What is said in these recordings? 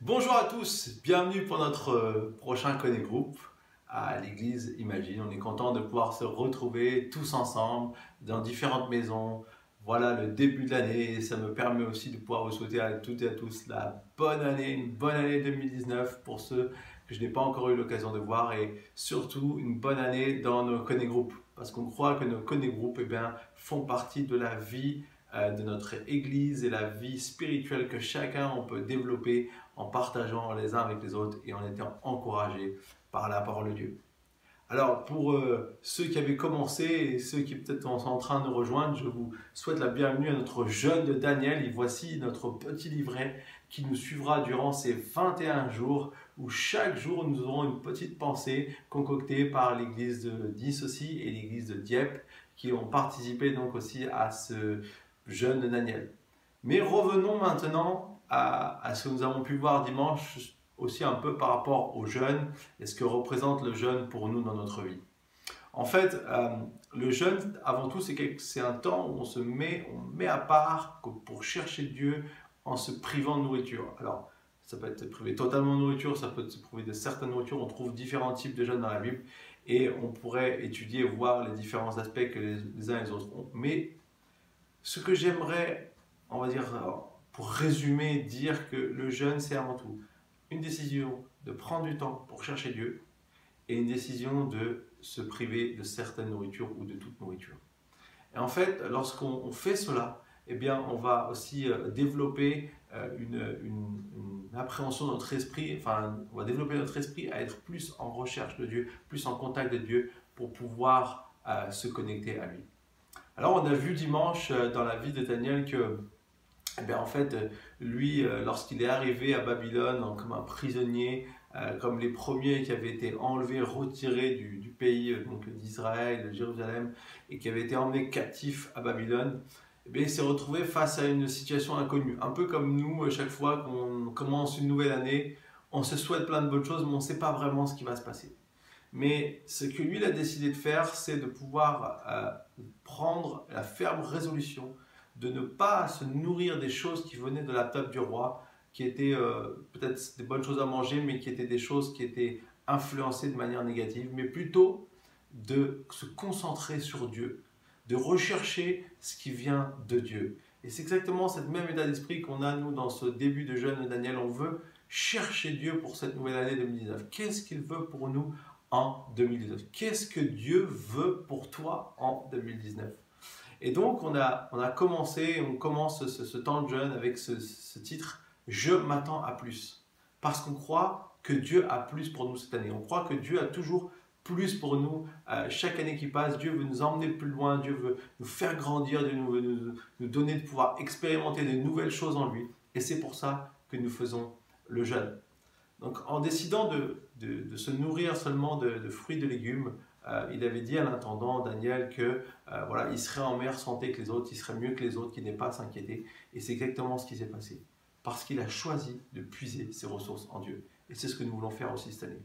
Bonjour à tous, bienvenue pour notre euh, prochain Connect Group à l'église Imagine. On est content de pouvoir se retrouver tous ensemble dans différentes maisons. Voilà le début de l'année et ça me permet aussi de pouvoir vous souhaiter à toutes et à tous la bonne année, une bonne année 2019 pour ceux que je n'ai pas encore eu l'occasion de voir et surtout une bonne année dans nos Connect Group parce qu'on croit que nos Connect Group eh bien, font partie de la vie de notre Église et la vie spirituelle que chacun on peut développer en partageant les uns avec les autres et en étant encouragé par la parole de Dieu. Alors pour euh, ceux qui avaient commencé et ceux qui peut-être sont en train de rejoindre, je vous souhaite la bienvenue à notre jeune de Daniel et voici notre petit livret qui nous suivra durant ces 21 jours où chaque jour nous aurons une petite pensée concoctée par l'église de aussi et l'église de Dieppe qui ont participé donc aussi à ce jeûne de Daniel. Mais revenons maintenant à, ce que nous avons pu voir dimanche, aussi un peu par rapport au jeûne et ce que représente le jeûne pour nous dans notre vie. En fait, euh, le jeûne, avant tout, c'est un temps où on se met, on met à part pour chercher Dieu en se privant de nourriture. Alors, ça peut être privé totalement de nourriture, ça peut être privé de certaines nourritures. On trouve différents types de jeûnes dans la Bible et on pourrait étudier voir les différents aspects que les, les uns et les autres ont. Mais ce que j'aimerais, on va dire, pour résumer, dire que le jeûne, c'est avant tout une décision de prendre du temps pour chercher Dieu et une décision de se priver de certaines nourritures ou de toute nourriture. Et en fait, lorsqu'on fait cela, eh bien, on va aussi euh, développer euh, une, appréhension de notre esprit, enfin, on va développer notre esprit à être plus en recherche de Dieu, plus en contact de Dieu pour pouvoir euh, se connecter à lui. Alors on a vu dimanche euh, dans la vie de Daniel que, eh en fait, lui, euh, lorsqu'il est arrivé à Babylone comme un prisonnier, euh, comme les premiers qui avaient été enlevés, retirés du, pays d'Israël, de Jérusalem, et qui avaient été emmenés captifs à Babylone, eh il s'est retrouvé face à une situation inconnue. Un peu comme nous, chaque fois qu'on commence une nouvelle année, on se souhaite plein de bonnes choses, mais on ne sait pas vraiment ce qui va se passer. Mais ce que lui a décidé de faire, c'est de pouvoir euh, prendre la ferme résolution de ne pas se nourrir des choses qui venaient de la table du roi, qui étaient euh, peut-être des bonnes choses à manger, mais qui étaient des choses qui étaient influencées de manière négative, mais plutôt de se concentrer sur Dieu, de rechercher ce qui vient de Dieu. Et c'est exactement cette même état d'esprit qu'on a, nous, dans ce début de jeûne de Daniel. On veut chercher Dieu pour cette nouvelle année 2019. Qu'est-ce qu'il veut pour nous en 2019 Qu'est-ce que Dieu veut pour toi en 2019 Et donc, on a, on a commencé, on commence ce, temps de jeûne avec ce, titre Je m'attends à plus. Parce qu'on croit que Dieu a plus pour nous cette année. On croit que Dieu a toujours plus pour nous. Euh, chaque année qui passe, Dieu veut nous emmener plus loin, Dieu veut nous faire grandir, Dieu veut nous, nous donner de pouvoir expérimenter de nouvelles choses en lui. Et c'est pour ça que nous faisons le jeûne. Donc en décidant de, de, se nourrir seulement de, fruits et de légumes, euh, il avait dit à l'intendant Daniel que euh, voilà, il serait en meilleure santé que les autres, il serait mieux que les autres, qu'il n'ait pas à s'inquiéter. Et c'est exactement ce qui s'est passé. Parce qu'il a choisi de puiser ses ressources en Dieu. Et c'est ce que nous voulons faire aussi cette année.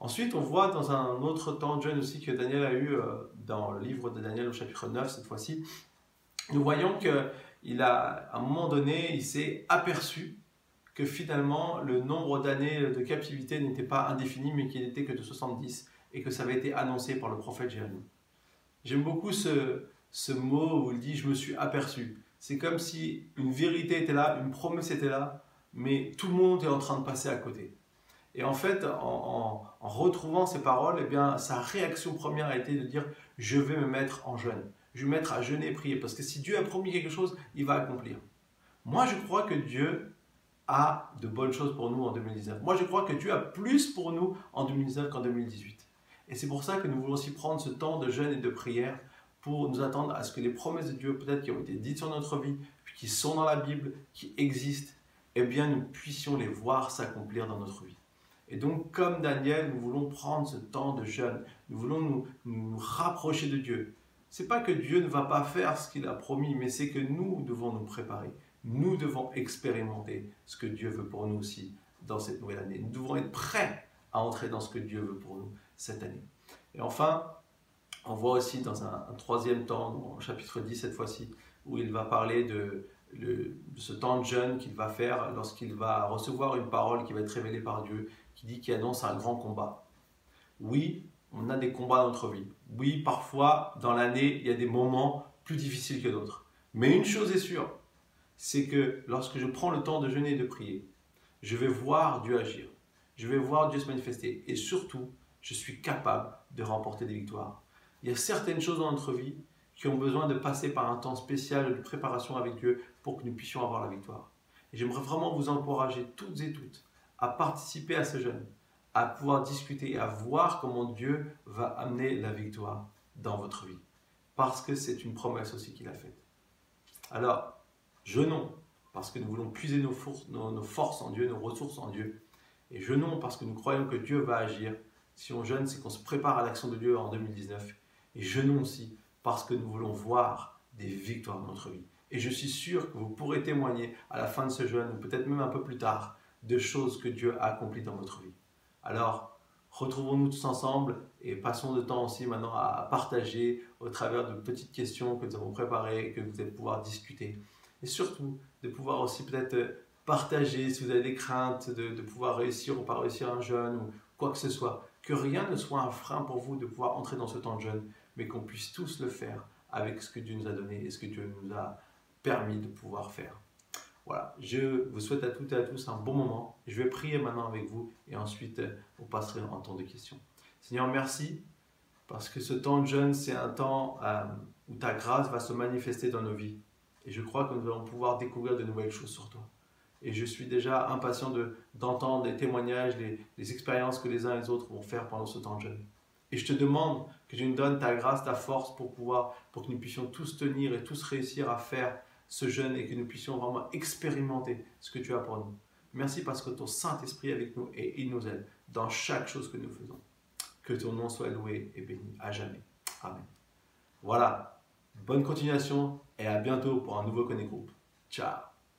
Ensuite, on voit dans un autre temps de jeûne aussi que Daniel a eu euh, dans le livre de Daniel au chapitre 9 cette fois-ci. Nous voyons qu'il a, à un moment donné, il s'est aperçu que finalement le nombre d'années de captivité n'était pas indéfini, mais qu'il n'était que de 70, et que ça avait été annoncé par le prophète Jérémie. J'aime beaucoup ce, ce mot où il dit je me suis aperçu. C'est comme si une vérité était là, une promesse était là, mais tout le monde est en train de passer à côté. Et en fait, en, retrouvant ces paroles, eh bien, sa réaction première a été de dire je vais me mettre en jeûne. Je vais me mettre à jeûner et prier. Parce que si Dieu a promis quelque chose, il va accomplir. Moi, je crois que Dieu a de bonnes choses pour nous en 2019. Moi, je crois que Dieu a plus pour nous en 2019 qu'en 2018. Et c'est pour ça que nous voulons aussi prendre ce temps de jeûne et de prière pour nous attendre à ce que les promesses de Dieu, peut-être qui ont été dites sur notre vie, qui sont dans la Bible, qui existent, eh bien, nous puissions les voir s'accomplir dans notre vie. Et donc, comme Daniel, nous voulons prendre ce temps de jeûne. Nous voulons nous, nous rapprocher de Dieu. C'est pas que Dieu ne va pas faire ce qu'il a promis, mais c'est que nous devons nous préparer nous devons expérimenter ce que Dieu veut pour nous aussi dans cette nouvelle année. Nous devons être prêts à entrer dans ce que Dieu veut pour nous cette année. Et enfin, on voit aussi dans un, troisième temps, dans chapitre 10 cette fois-ci, où il va parler de, ce temps de jeûne qu'il va faire lorsqu'il va recevoir une parole qui va être révélée par Dieu, qui dit qu'il annonce un grand combat. Oui, on a des combats dans notre vie. Oui, parfois, dans l'année, il y a des moments plus difficiles que d'autres. Mais une chose est sûre, c'est que lorsque je prends le temps de jeûner et de prier, je vais voir Dieu agir. Je vais voir Dieu se manifester. Et surtout, je suis capable de remporter des victoires. Il y a certaines choses dans notre vie qui ont besoin de passer par un temps spécial de préparation avec Dieu pour que nous puissions avoir la victoire. Et j'aimerais vraiment vous encourager toutes et toutes à participer à ce jeûne, à pouvoir discuter, à voir comment Dieu va amener la victoire dans votre vie. Parce que c'est une promesse aussi qu'il a faite. Alors, jeûnons parce que nous voulons puiser nos forces, en Dieu, nos ressources en Dieu. Et jeûnons parce que nous croyons que Dieu va agir. Si on jeûne, c'est qu'on se prépare à l'action de Dieu en 2019. Et jeûnons aussi parce que nous voulons voir des victoires dans notre vie. Et je suis sûr que vous pourrez témoigner à la fin de ce jeûne, ou peut-être même un peu plus tard, de choses que Dieu a accomplies dans votre vie. Alors, retrouvons-nous tous ensemble et passons de temps aussi maintenant à partager au travers de petites questions que nous avons préparées, que vous allez pouvoir discuter. Et surtout, de pouvoir aussi peut-être partager si vous avez des craintes de, de, pouvoir réussir ou pas réussir un jeûne ou quoi que ce soit. Que rien ne soit un frein pour vous de pouvoir entrer dans ce temps de jeûne, mais qu'on puisse tous le faire avec ce que Dieu nous a donné et ce que Dieu nous a permis de pouvoir faire. Voilà, je vous souhaite à toutes et à tous un bon moment. Je vais prier maintenant avec vous et ensuite vous passerez en temps de questions. Seigneur, merci parce que ce temps de jeûne, c'est un temps euh, où ta grâce va se manifester dans nos vies. Et je crois que nous allons pouvoir découvrir de nouvelles choses sur toi. Et je suis déjà impatient d'entendre les témoignages, les, les expériences que les uns et les autres vont faire pendant ce temps de jeûne. Et je te demande que tu nous donnes ta grâce, ta force pour pouvoir, pour que nous puissions tous tenir et tous réussir à faire ce jeûne et que nous puissions vraiment expérimenter ce que tu as pour nous. Merci parce que ton Saint-Esprit est avec nous et il nous aide dans chaque chose que nous faisons. Que ton nom soit loué et béni à jamais. Amen. Voilà. Bonne continuation et à bientôt pour un nouveau Connect Group. Ciao